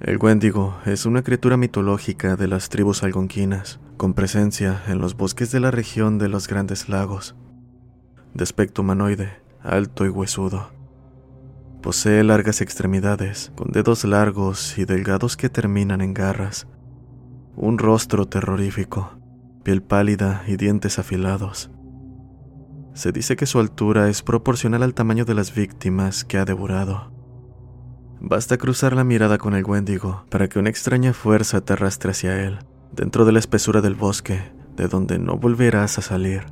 El Wendigo es una criatura mitológica de las tribus algonquinas, con presencia en los bosques de la región de los Grandes Lagos. De aspecto humanoide, alto y huesudo. Posee largas extremidades, con dedos largos y delgados que terminan en garras. Un rostro terrorífico, piel pálida y dientes afilados. Se dice que su altura es proporcional al tamaño de las víctimas que ha devorado. Basta cruzar la mirada con el Wendigo para que una extraña fuerza te arrastre hacia él, dentro de la espesura del bosque, de donde no volverás a salir.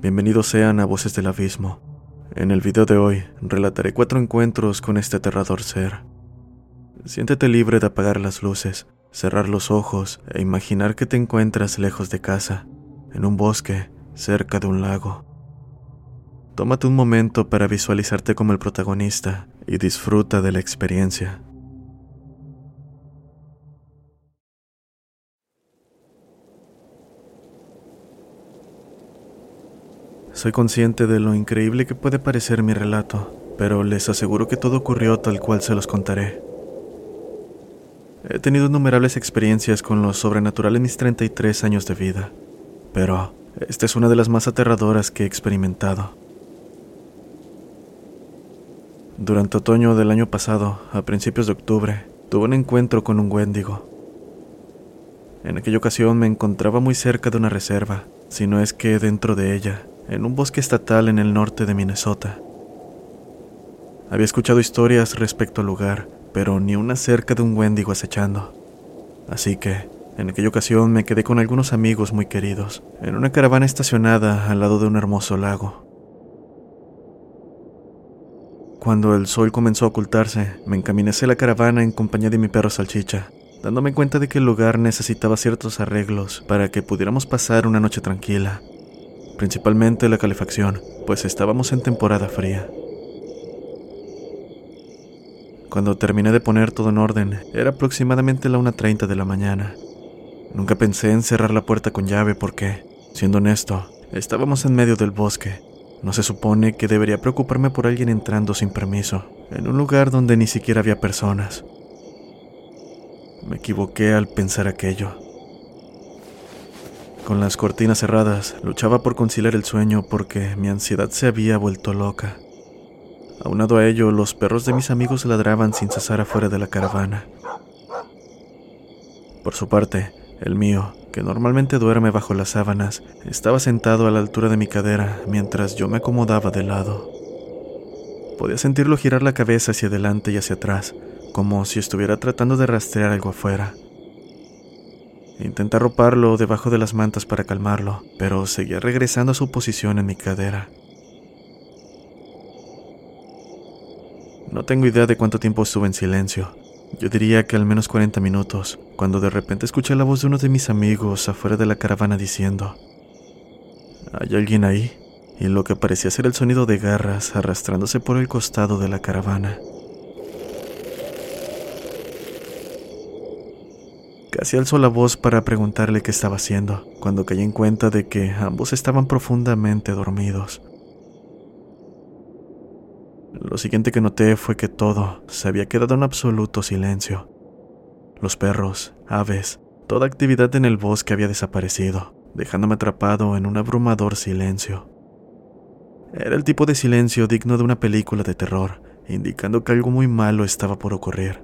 Bienvenidos sean a Voces del Abismo. En el video de hoy relataré cuatro encuentros con este aterrador ser. Siéntete libre de apagar las luces, cerrar los ojos e imaginar que te encuentras lejos de casa, en un bosque, cerca de un lago. Tómate un momento para visualizarte como el protagonista y disfruta de la experiencia. Soy consciente de lo increíble que puede parecer mi relato, pero les aseguro que todo ocurrió tal cual se los contaré. He tenido innumerables experiencias con lo sobrenatural en mis 33 años de vida, pero esta es una de las más aterradoras que he experimentado. Durante otoño del año pasado, a principios de octubre, tuve un encuentro con un Wendigo. En aquella ocasión me encontraba muy cerca de una reserva, si no es que dentro de ella, en un bosque estatal en el norte de Minnesota. Había escuchado historias respecto al lugar, pero ni una cerca de un Wendigo acechando. Así que, en aquella ocasión me quedé con algunos amigos muy queridos, en una caravana estacionada al lado de un hermoso lago. Cuando el sol comenzó a ocultarse, me encaminé hacia la caravana en compañía de mi perro Salchicha, dándome cuenta de que el lugar necesitaba ciertos arreglos para que pudiéramos pasar una noche tranquila principalmente la calefacción, pues estábamos en temporada fría. Cuando terminé de poner todo en orden, era aproximadamente la 1.30 de la mañana. Nunca pensé en cerrar la puerta con llave porque, siendo honesto, estábamos en medio del bosque. No se supone que debería preocuparme por alguien entrando sin permiso, en un lugar donde ni siquiera había personas. Me equivoqué al pensar aquello. Con las cortinas cerradas, luchaba por conciliar el sueño porque mi ansiedad se había vuelto loca. Aunado a ello, los perros de mis amigos ladraban sin cesar afuera de la caravana. Por su parte, el mío, que normalmente duerme bajo las sábanas, estaba sentado a la altura de mi cadera mientras yo me acomodaba de lado. Podía sentirlo girar la cabeza hacia adelante y hacia atrás, como si estuviera tratando de rastrear algo afuera. Intenté arroparlo debajo de las mantas para calmarlo, pero seguía regresando a su posición en mi cadera. No tengo idea de cuánto tiempo estuve en silencio. Yo diría que al menos 40 minutos, cuando de repente escuché la voz de uno de mis amigos afuera de la caravana diciendo, ¿Hay alguien ahí? Y lo que parecía ser el sonido de garras arrastrándose por el costado de la caravana. Casi alzó la voz para preguntarle qué estaba haciendo, cuando caí en cuenta de que ambos estaban profundamente dormidos. Lo siguiente que noté fue que todo se había quedado en absoluto silencio. Los perros, aves, toda actividad en el bosque había desaparecido, dejándome atrapado en un abrumador silencio. Era el tipo de silencio digno de una película de terror, indicando que algo muy malo estaba por ocurrir.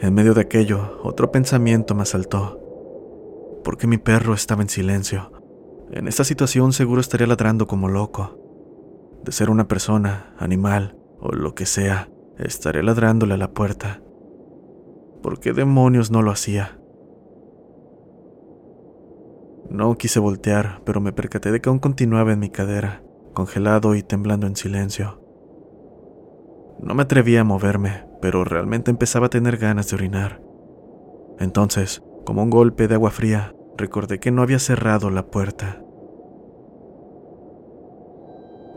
En medio de aquello, otro pensamiento me asaltó. ¿Por qué mi perro estaba en silencio? En esta situación seguro estaría ladrando como loco de ser una persona, animal o lo que sea, estaré ladrándole a la puerta. ¿Por qué demonios no lo hacía? No quise voltear, pero me percaté de que aún continuaba en mi cadera, congelado y temblando en silencio. No me atrevía a moverme, pero realmente empezaba a tener ganas de orinar. Entonces, como un golpe de agua fría, recordé que no había cerrado la puerta.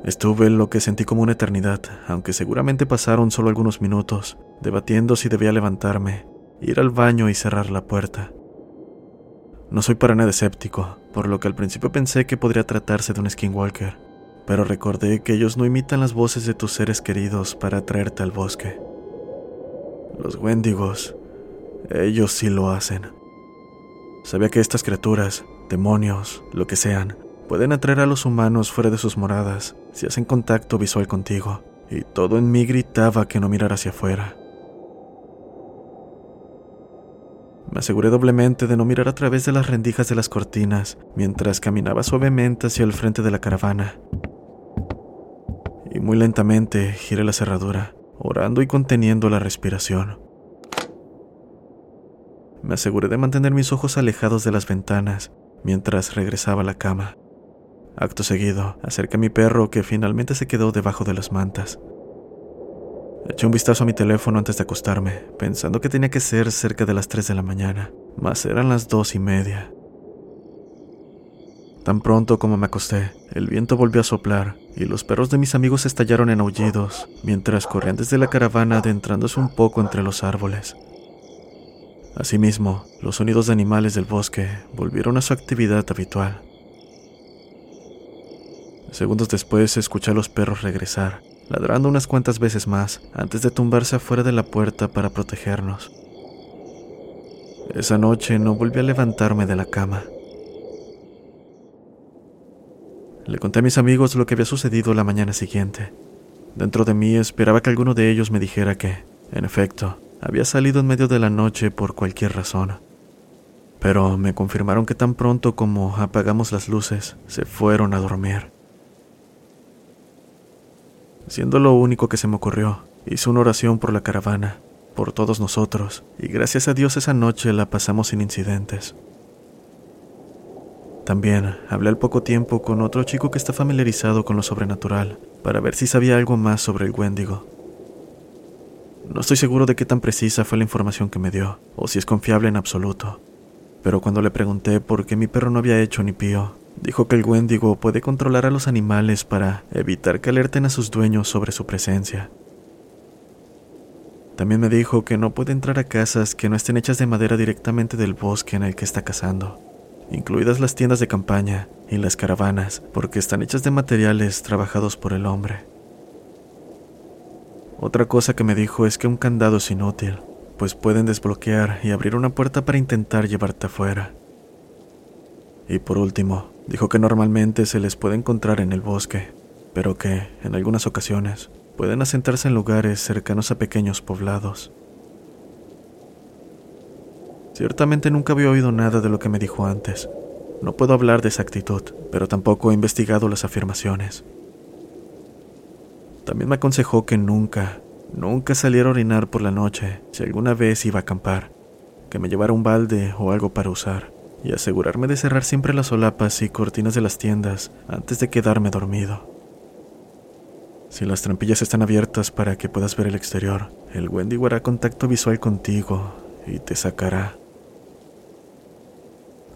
Estuve en lo que sentí como una eternidad, aunque seguramente pasaron solo algunos minutos, debatiendo si debía levantarme, ir al baño y cerrar la puerta. No soy para nada escéptico, por lo que al principio pensé que podría tratarse de un skinwalker, pero recordé que ellos no imitan las voces de tus seres queridos para atraerte al bosque. Los Wendigos, ellos sí lo hacen. Sabía que estas criaturas, demonios, lo que sean, pueden atraer a los humanos fuera de sus moradas si hacen contacto visual contigo, y todo en mí gritaba que no mirara hacia afuera. Me aseguré doblemente de no mirar a través de las rendijas de las cortinas mientras caminaba suavemente hacia el frente de la caravana. Y muy lentamente giré la cerradura, orando y conteniendo la respiración. Me aseguré de mantener mis ojos alejados de las ventanas mientras regresaba a la cama. Acto seguido, acerqué a mi perro que finalmente se quedó debajo de las mantas. Eché un vistazo a mi teléfono antes de acostarme, pensando que tenía que ser cerca de las 3 de la mañana, mas eran las dos y media. Tan pronto como me acosté, el viento volvió a soplar y los perros de mis amigos estallaron en aullidos mientras corrían desde la caravana adentrándose un poco entre los árboles. Asimismo, los sonidos de animales del bosque volvieron a su actividad habitual. Segundos después escuché a los perros regresar, ladrando unas cuantas veces más antes de tumbarse afuera de la puerta para protegernos. Esa noche no volví a levantarme de la cama. Le conté a mis amigos lo que había sucedido la mañana siguiente. Dentro de mí esperaba que alguno de ellos me dijera que, en efecto, había salido en medio de la noche por cualquier razón. Pero me confirmaron que tan pronto como apagamos las luces, se fueron a dormir. Siendo lo único que se me ocurrió, hice una oración por la caravana, por todos nosotros, y gracias a Dios esa noche la pasamos sin incidentes. También hablé al poco tiempo con otro chico que está familiarizado con lo sobrenatural, para ver si sabía algo más sobre el Wendigo. No estoy seguro de qué tan precisa fue la información que me dio, o si es confiable en absoluto. Pero cuando le pregunté por qué mi perro no había hecho ni pío, dijo que el Wendigo puede controlar a los animales para evitar que alerten a sus dueños sobre su presencia. También me dijo que no puede entrar a casas que no estén hechas de madera directamente del bosque en el que está cazando, incluidas las tiendas de campaña y las caravanas, porque están hechas de materiales trabajados por el hombre. Otra cosa que me dijo es que un candado es inútil, pues pueden desbloquear y abrir una puerta para intentar llevarte afuera. Y por último, dijo que normalmente se les puede encontrar en el bosque, pero que, en algunas ocasiones, pueden asentarse en lugares cercanos a pequeños poblados. Ciertamente nunca había oído nada de lo que me dijo antes. No puedo hablar de exactitud, pero tampoco he investigado las afirmaciones. También me aconsejó que nunca, nunca saliera a orinar por la noche si alguna vez iba a acampar, que me llevara un balde o algo para usar, y asegurarme de cerrar siempre las solapas y cortinas de las tiendas antes de quedarme dormido. Si las trampillas están abiertas para que puedas ver el exterior, el Wendigo hará contacto visual contigo y te sacará.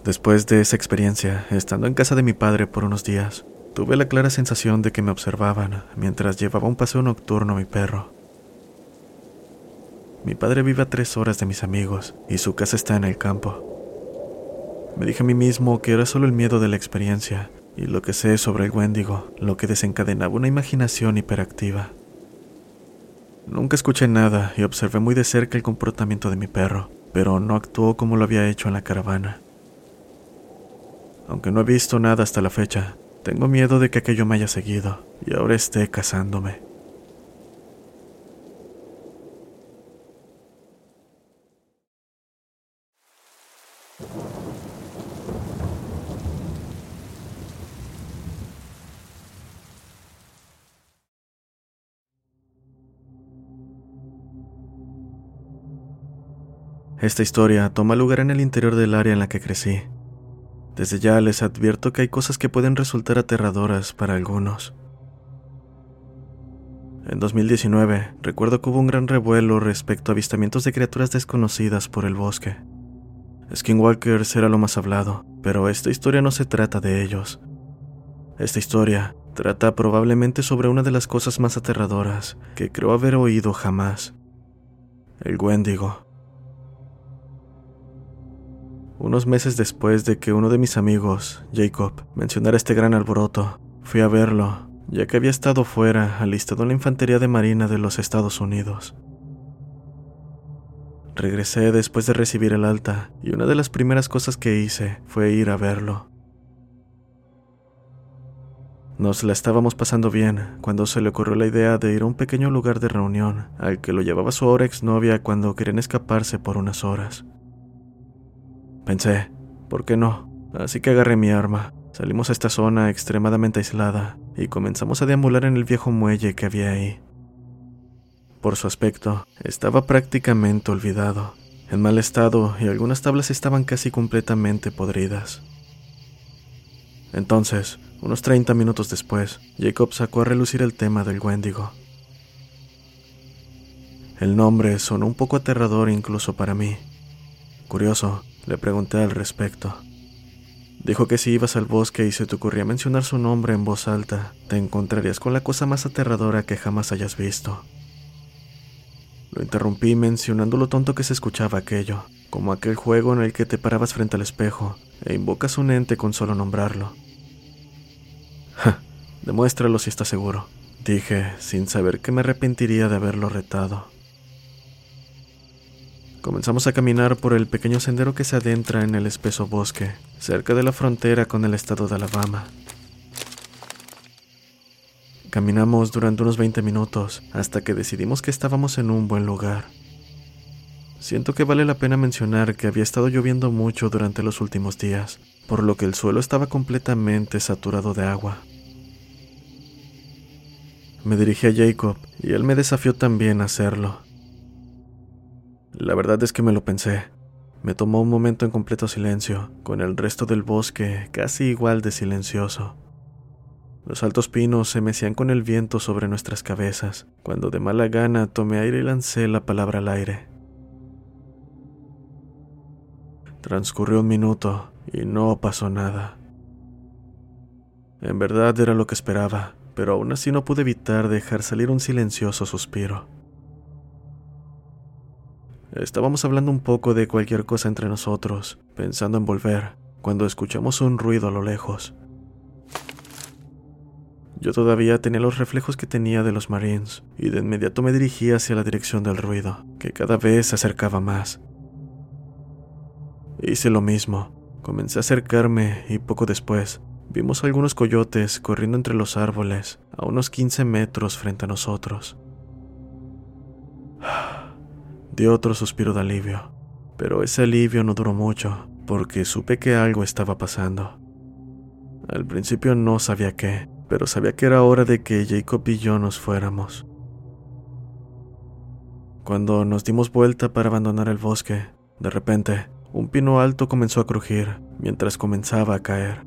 Después de esa experiencia, estando en casa de mi padre por unos días, Tuve la clara sensación de que me observaban mientras llevaba un paseo nocturno a mi perro. Mi padre vive a tres horas de mis amigos y su casa está en el campo. Me dije a mí mismo que era solo el miedo de la experiencia y lo que sé sobre el Wendigo, lo que desencadenaba una imaginación hiperactiva. Nunca escuché nada y observé muy de cerca el comportamiento de mi perro, pero no actuó como lo había hecho en la caravana. Aunque no he visto nada hasta la fecha, tengo miedo de que aquello me haya seguido y ahora esté casándome. Esta historia toma lugar en el interior del área en la que crecí, Desde ya les advierto que hay cosas que pueden resultar aterradoras para algunos. En 2019, recuerdo que hubo un gran revuelo respecto a avistamientos de criaturas desconocidas por el bosque. Skinwalkers era lo más hablado, pero esta historia no se trata de ellos. Esta historia trata probablemente sobre una de las cosas más aterradoras que creo haber oído jamás. El Wendigo. Unos meses después de que uno de mis amigos, Jacob, mencionara este gran alboroto, fui a verlo, ya que había estado fuera alistado en la Infantería de Marina de los Estados Unidos. Regresé después de recibir el alta y una de las primeras cosas que hice fue ir a verlo. Nos la estábamos pasando bien cuando se le ocurrió la idea de ir a un pequeño lugar de reunión al que lo llevaba su ahora exnovia cuando querían escaparse por unas horas. Pensé, ¿por qué no? Así que agarré mi arma, salimos a esta zona extremadamente aislada y comenzamos a deambular en el viejo muelle que había ahí. Por su aspecto, estaba prácticamente olvidado, en mal estado y algunas tablas estaban casi completamente podridas. Entonces, unos 30 minutos después, Jacob sacó a relucir el tema del Wendigo. El nombre sonó un poco aterrador incluso para mí. Curioso, le pregunté al respecto. Dijo que si ibas al bosque y se te ocurría mencionar su nombre en voz alta, te encontrarías con la cosa más aterradora que jamás hayas visto. Lo interrumpí mencionando lo tonto que se escuchaba aquello, como aquel juego en el que te parabas frente al espejo e invocas un ente con solo nombrarlo. Demuéstralo si estás seguro, dije, sin saber que me arrepentiría de haberlo retado. Comenzamos a caminar por el pequeño sendero que se adentra en el espeso bosque, cerca de la frontera con el estado de Alabama. Caminamos durante unos 20 minutos hasta que decidimos que estábamos en un buen lugar. Siento que vale la pena mencionar que había estado lloviendo mucho durante los últimos días, por lo que el suelo estaba completamente saturado de agua. Me dirigí a Jacob y él me desafió también a hacerlo. La verdad es que me lo pensé. Me tomó un momento en completo silencio, con el resto del bosque casi igual de silencioso. Los altos pinos se mecían con el viento sobre nuestras cabezas, cuando de mala gana tomé aire y lancé la palabra al aire. Transcurrió un minuto y no pasó nada. En verdad era lo que esperaba, pero aún así no pude evitar dejar salir un silencioso suspiro. Estábamos hablando un poco de cualquier cosa entre nosotros, pensando en volver, cuando escuchamos un ruido a lo lejos. Yo todavía tenía los reflejos que tenía de los Marines, y de inmediato me dirigí hacia la dirección del ruido, que cada vez se acercaba más. Hice lo mismo, comencé a acercarme y poco después vimos algunos coyotes corriendo entre los árboles a unos 15 metros frente a nosotros. Di otro suspiro de alivio, pero ese alivio no duró mucho, porque supe que algo estaba pasando. Al principio no sabía qué, pero sabía que era hora de que Jacob y yo nos fuéramos. Cuando nos dimos vuelta para abandonar el bosque, de repente, un pino alto comenzó a crujir mientras comenzaba a caer.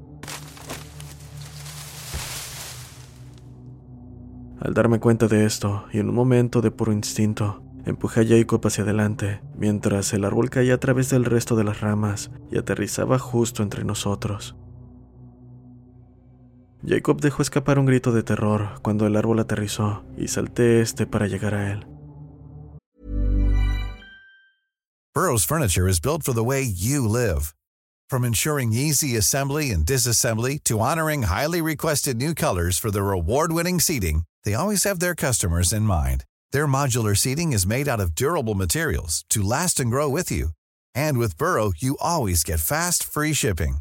Al darme cuenta de esto, y en un momento de puro instinto, Empujé a Jacob hacia adelante, mientras el árbol caía a través del resto de las ramas y aterrizaba justo entre nosotros. Jacob dejó escapar un grito de terror cuando el árbol aterrizó y salté este para llegar a él. Burroughs Furniture is built for the way you live. From ensuring easy assembly and disassembly to honoring highly requested new colors for their award-winning seating, they always have their customers in mind. Their modular seating is made out of durable materials to last and grow with you. And with Burrow, you always get fast, free shipping.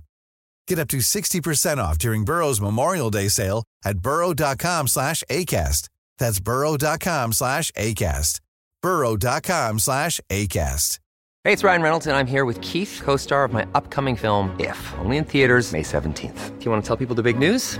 Get up to 60% off during Burrow's Memorial Day sale at burrow.com slash ACAST. That's burrow.com slash ACAST. burrow.com slash ACAST. Hey, it's Ryan Reynolds, and I'm here with Keith, co-star of my upcoming film, If, only in theaters May 17th. Do you want to tell people the big news?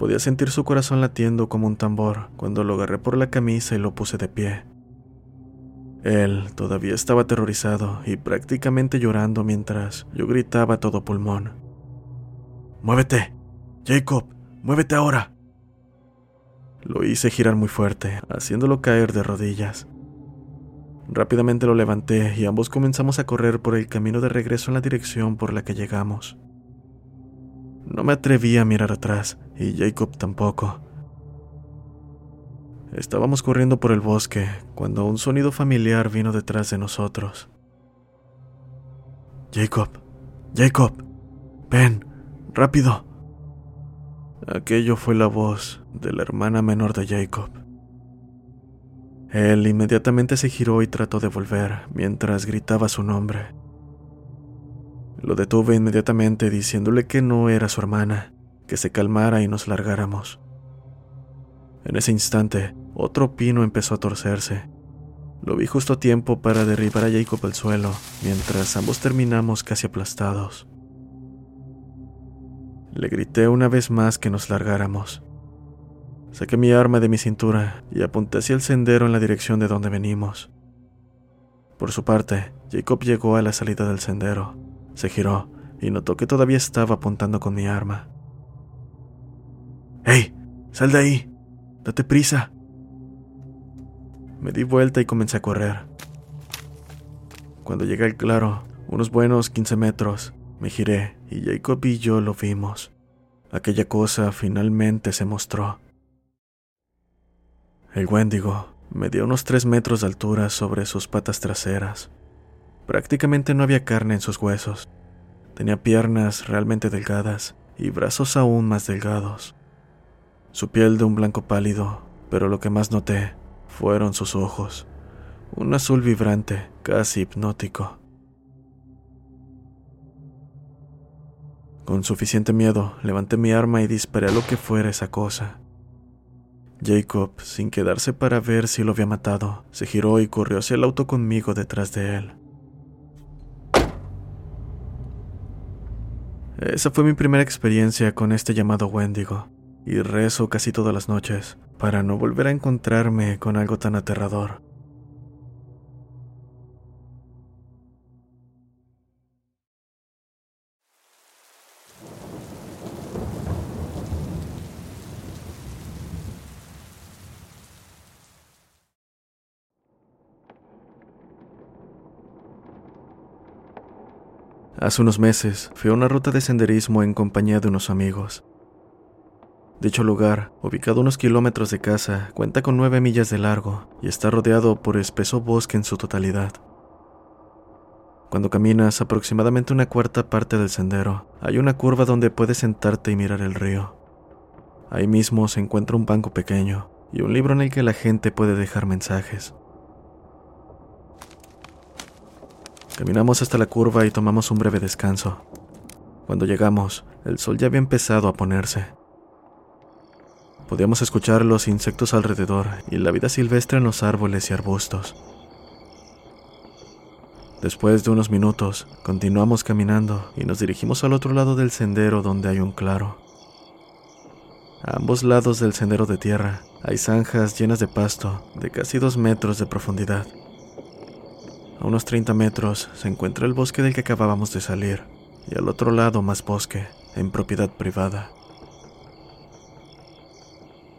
Podía sentir su corazón latiendo como un tambor cuando lo agarré por la camisa y lo puse de pie. Él todavía estaba aterrorizado y prácticamente llorando mientras yo gritaba a todo pulmón. ¡Muévete! Jacob, muévete ahora. Lo hice girar muy fuerte, haciéndolo caer de rodillas. Rápidamente lo levanté y ambos comenzamos a correr por el camino de regreso en la dirección por la que llegamos. No me atreví a mirar atrás, y Jacob tampoco. Estábamos corriendo por el bosque cuando un sonido familiar vino detrás de nosotros. Jacob, Jacob, ven, rápido. Aquello fue la voz de la hermana menor de Jacob. Él inmediatamente se giró y trató de volver mientras gritaba su nombre. Lo detuve inmediatamente diciéndole que no era su hermana, que se calmara y nos largáramos. En ese instante, otro pino empezó a torcerse. Lo vi justo a tiempo para derribar a Jacob al suelo, mientras ambos terminamos casi aplastados. Le grité una vez más que nos largáramos. Saqué mi arma de mi cintura y apunté hacia el sendero en la dirección de donde venimos. Por su parte, Jacob llegó a la salida del sendero, se giró y notó que todavía estaba apuntando con mi arma. ¡Hey! ¡Sal de ahí! ¡Date prisa! Me di vuelta y comencé a correr. Cuando llegué al claro, unos buenos 15 metros, me giré y Jacob y yo lo vimos. Aquella cosa finalmente se mostró. El Wendigo medía unos 3 metros de altura sobre sus patas traseras. Prácticamente no había carne en sus huesos. Tenía piernas realmente delgadas y brazos aún más delgados. Su piel de un blanco pálido, pero lo que más noté fueron sus ojos, un azul vibrante, casi hipnótico. Con suficiente miedo, levanté mi arma y disparé a lo que fuera esa cosa. Jacob, sin quedarse para ver si lo había matado, se giró y corrió hacia el auto conmigo detrás de él. Esa fue mi primera experiencia con este llamado Wendigo, y rezo casi todas las noches para no volver a encontrarme con algo tan aterrador. Hace unos meses fui a una ruta de senderismo en compañía de unos amigos. Dicho lugar, ubicado unos kilómetros de casa, cuenta con nueve millas de largo y está rodeado por espeso bosque en su totalidad. Cuando caminas aproximadamente una cuarta parte del sendero, hay una curva donde puedes sentarte y mirar el río. Ahí mismo se encuentra un banco pequeño y un libro en el que la gente puede dejar mensajes. Caminamos hasta la curva y tomamos un breve descanso. Cuando llegamos, el sol ya había empezado a ponerse. Podíamos escuchar los insectos alrededor y la vida silvestre en los árboles y arbustos. Después de unos minutos, continuamos caminando y nos dirigimos al otro lado del sendero donde hay un claro. A ambos lados del sendero de tierra hay zanjas llenas de pasto de casi dos metros de profundidad. A unos 30 metros se encuentra el bosque del que acabábamos de salir, y al otro lado más bosque, en propiedad privada.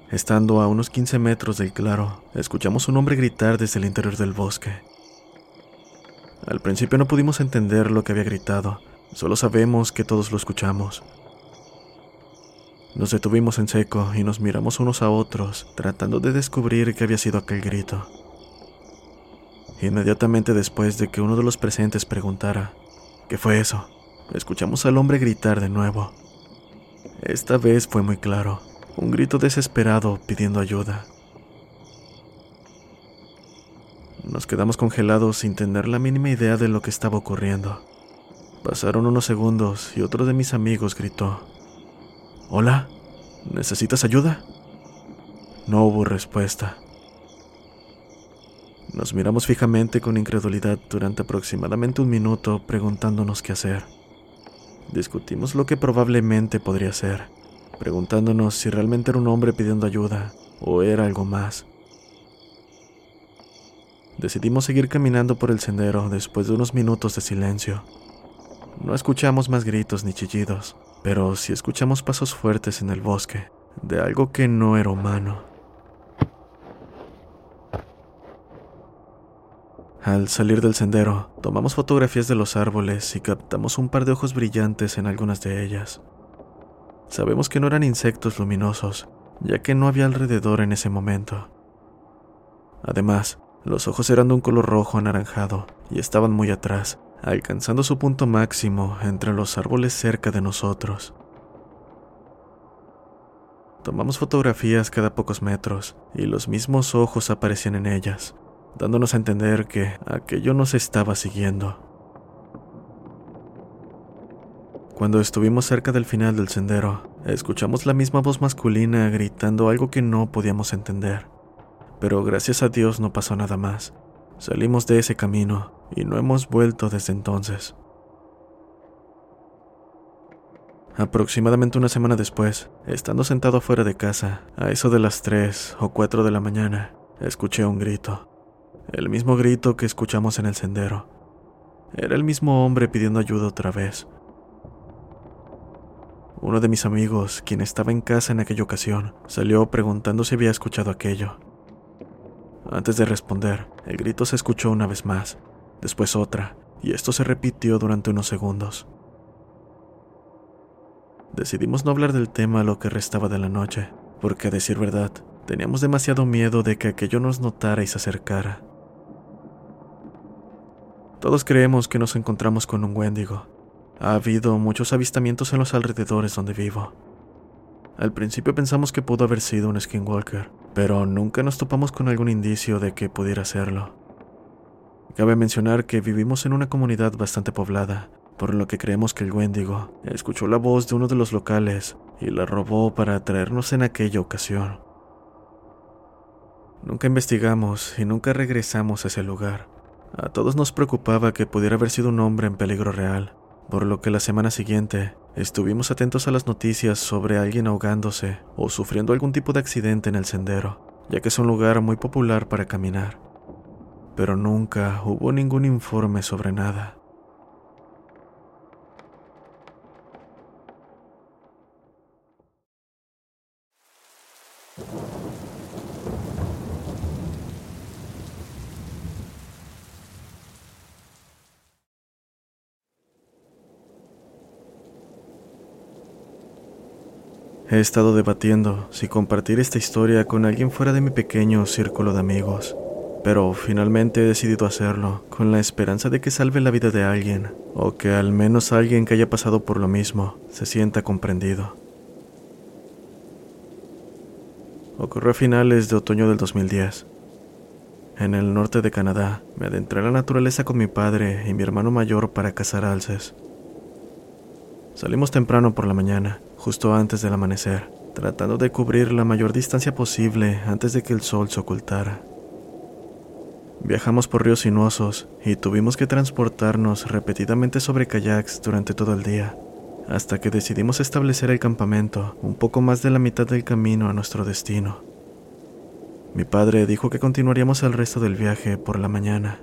Estando a unos 15 metros del claro, escuchamos un hombre gritar desde el interior del bosque. Al principio no pudimos entender lo que había gritado, solo sabemos que todos lo escuchamos. Nos detuvimos en seco y nos miramos unos a otros, tratando de descubrir qué había sido aquel grito. Inmediatamente después de que uno de los presentes preguntara, ¿qué fue eso? Escuchamos al hombre gritar de nuevo. Esta vez fue muy claro, un grito desesperado pidiendo ayuda. Nos quedamos congelados sin tener la mínima idea de lo que estaba ocurriendo. Pasaron unos segundos y otro de mis amigos gritó, Hola, ¿necesitas ayuda? No hubo respuesta. Nos miramos fijamente con incredulidad durante aproximadamente un minuto preguntándonos qué hacer. Discutimos lo que probablemente podría ser, preguntándonos si realmente era un hombre pidiendo ayuda o era algo más. Decidimos seguir caminando por el sendero después de unos minutos de silencio. No escuchamos más gritos ni chillidos, pero sí escuchamos pasos fuertes en el bosque, de algo que no era humano. Al salir del sendero, tomamos fotografías de los árboles y captamos un par de ojos brillantes en algunas de ellas. Sabemos que no eran insectos luminosos, ya que no había alrededor en ese momento. Además, los ojos eran de un color rojo anaranjado y estaban muy atrás, alcanzando su punto máximo entre los árboles cerca de nosotros. Tomamos fotografías cada pocos metros y los mismos ojos aparecían en ellas, dándonos a entender que aquello nos estaba siguiendo. Cuando estuvimos cerca del final del sendero, escuchamos la misma voz masculina gritando algo que no podíamos entender. Pero gracias a Dios no pasó nada más. Salimos de ese camino y no hemos vuelto desde entonces. Aproximadamente una semana después, estando sentado fuera de casa, a eso de las 3 o 4 de la mañana, escuché un grito. El mismo grito que escuchamos en el sendero. Era el mismo hombre pidiendo ayuda otra vez. Uno de mis amigos, quien estaba en casa en aquella ocasión, salió preguntando si había escuchado aquello. Antes de responder, el grito se escuchó una vez más, después otra, y esto se repitió durante unos segundos. Decidimos no hablar del tema lo que restaba de la noche, porque a decir verdad, teníamos demasiado miedo de que aquello nos notara y se acercara. Todos creemos que nos encontramos con un Wendigo. Ha habido muchos avistamientos en los alrededores donde vivo. Al principio pensamos que pudo haber sido un skinwalker, pero nunca nos topamos con algún indicio de que pudiera serlo. Cabe mencionar que vivimos en una comunidad bastante poblada, por lo que creemos que el Wendigo escuchó la voz de uno de los locales y la robó para traernos en aquella ocasión. Nunca investigamos y nunca regresamos a ese lugar, a todos nos preocupaba que pudiera haber sido un hombre en peligro real, por lo que la semana siguiente estuvimos atentos a las noticias sobre alguien ahogándose o sufriendo algún tipo de accidente en el sendero, ya que es un lugar muy popular para caminar. Pero nunca hubo ningún informe sobre nada. He estado debatiendo si compartir esta historia con alguien fuera de mi pequeño círculo de amigos, pero finalmente he decidido hacerlo con la esperanza de que salve la vida de alguien, o que al menos alguien que haya pasado por lo mismo se sienta comprendido. Ocurrió a finales de otoño del 2010. En el norte de Canadá, me adentré a la naturaleza con mi padre y mi hermano mayor para cazar alces. Salimos temprano por la mañana, justo antes del amanecer, tratando de cubrir la mayor distancia posible antes de que el sol se ocultara. Viajamos por ríos sinuosos y tuvimos que transportarnos repetidamente sobre kayaks durante todo el día, hasta que decidimos establecer el campamento un poco más de la mitad del camino a nuestro destino. Mi padre dijo que continuaríamos el resto del viaje por la mañana.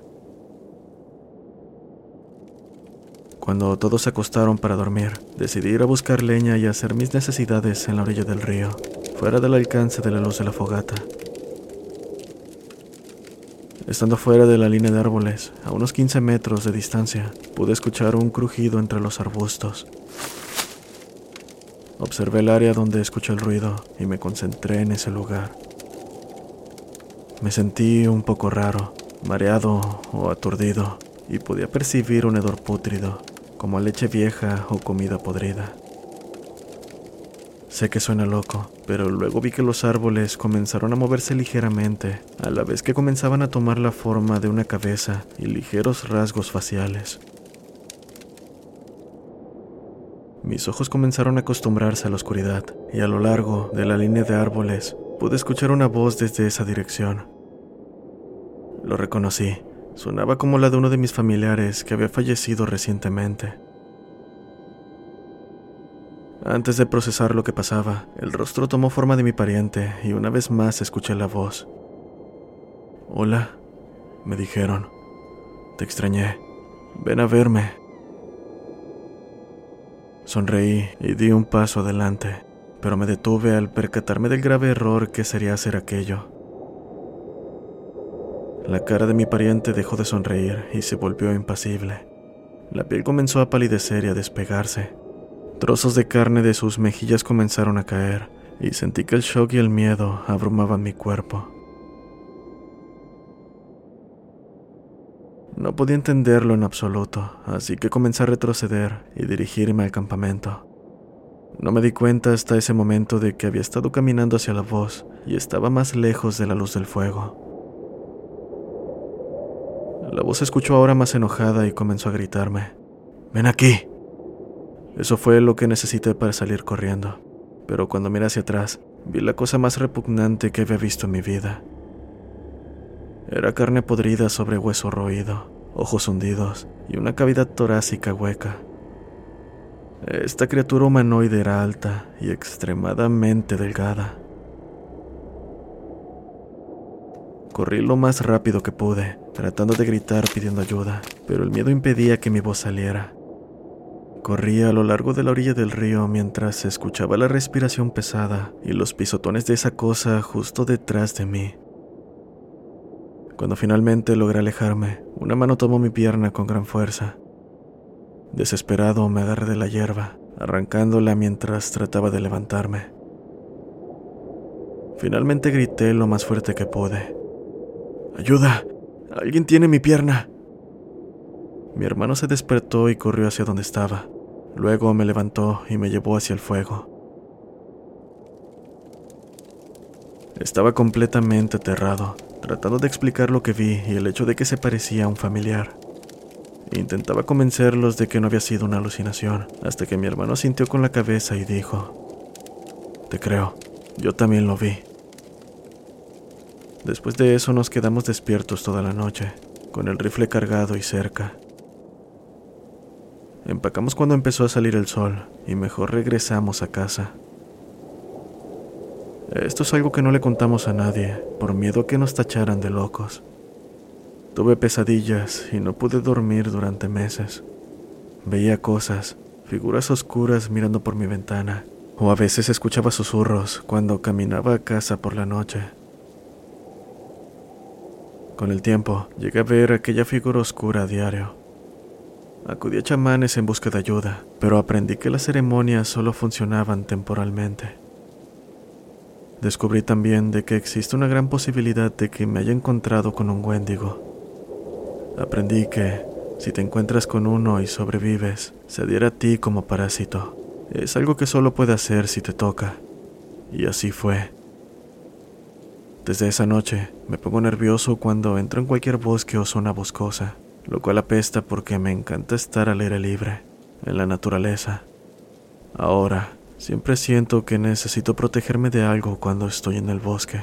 Cuando todos se acostaron para dormir, decidí ir a buscar leña y hacer mis necesidades en la orilla del río, fuera del alcance de la luz de la fogata. Estando fuera de la línea de árboles, a unos 15 metros de distancia, pude escuchar un crujido entre los arbustos. Observé el área donde escuché el ruido y me concentré en ese lugar. Me sentí un poco raro, mareado o aturdido, y podía percibir un hedor pútrido como leche vieja o comida podrida. Sé que suena loco, pero luego vi que los árboles comenzaron a moverse ligeramente, a la vez que comenzaban a tomar la forma de una cabeza y ligeros rasgos faciales. Mis ojos comenzaron a acostumbrarse a la oscuridad, y a lo largo de la línea de árboles pude escuchar una voz desde esa dirección. Lo reconocí, sonaba como la de uno de mis familiares que había fallecido recientemente. Antes de procesar lo que pasaba, el rostro tomó forma de mi pariente y una vez más escuché la voz. Hola, me dijeron. Te extrañé. Ven a verme. Sonreí y di un paso adelante, pero me detuve al percatarme del grave error que sería hacer aquello. La cara de mi pariente dejó de sonreír y se volvió impasible. La piel comenzó a palidecer y a despegarse. Trozos de carne de sus mejillas comenzaron a caer y sentí que el shock y el miedo abrumaban mi cuerpo. No podía entenderlo en absoluto, así que comencé a retroceder y dirigirme al campamento. No me di cuenta hasta ese momento de que había estado caminando hacia la voz y estaba más lejos de la luz del fuego. La voz escuchó ahora más enojada y comenzó a gritarme. Ven aquí. Eso fue lo que necesité para salir corriendo, pero cuando miré hacia atrás, vi la cosa más repugnante que había visto en mi vida. Era carne podrida sobre hueso roído, ojos hundidos y una cavidad torácica hueca. Esta criatura humanoide era alta y extremadamente delgada. Corrí lo más rápido que pude, tratando de gritar pidiendo ayuda, pero el miedo impedía que mi voz saliera. Corrí a lo largo de la orilla del río mientras escuchaba la respiración pesada y los pisotones de esa cosa justo detrás de mí. Cuando finalmente logré alejarme, una mano tomó mi pierna con gran fuerza. Desesperado me agarré de la hierba, arrancándola mientras trataba de levantarme. Finalmente grité lo más fuerte que pude. ¡Ayuda! ¡Alguien tiene mi pierna! Mi hermano se despertó y corrió hacia donde estaba. Luego me levantó y me llevó hacia el fuego. Estaba completamente aterrado, tratando de explicar lo que vi y el hecho de que se parecía a un familiar. Intentaba convencerlos de que no había sido una alucinación, hasta que mi hermano sintió con la cabeza y dijo, Te creo, yo también lo vi. Después de eso nos quedamos despiertos toda la noche, con el rifle cargado y cerca. Empacamos cuando empezó a salir el sol y mejor regresamos a casa. Esto es algo que no le contamos a nadie, por miedo a que nos tacharan de locos. Tuve pesadillas y no pude dormir durante meses. Veía cosas, figuras oscuras mirando por mi ventana, o a veces escuchaba susurros cuando caminaba a casa por la noche. Con el tiempo, llegué a ver aquella figura oscura a diario. Acudí a chamanes en busca de ayuda, pero aprendí que las ceremonias solo funcionaban temporalmente. Descubrí también de que existe una gran posibilidad de que me haya encontrado con un Wendigo. Aprendí que, si te encuentras con uno y sobrevives, se adhiera a ti como parásito. Es algo que solo puede hacer si te toca. Y así fue. Desde esa noche me pongo nervioso cuando entro en cualquier bosque o zona boscosa, lo cual apesta porque me encanta estar al aire libre, en la naturaleza. Ahora, Siempre siento que necesito protegerme de algo cuando estoy en el bosque.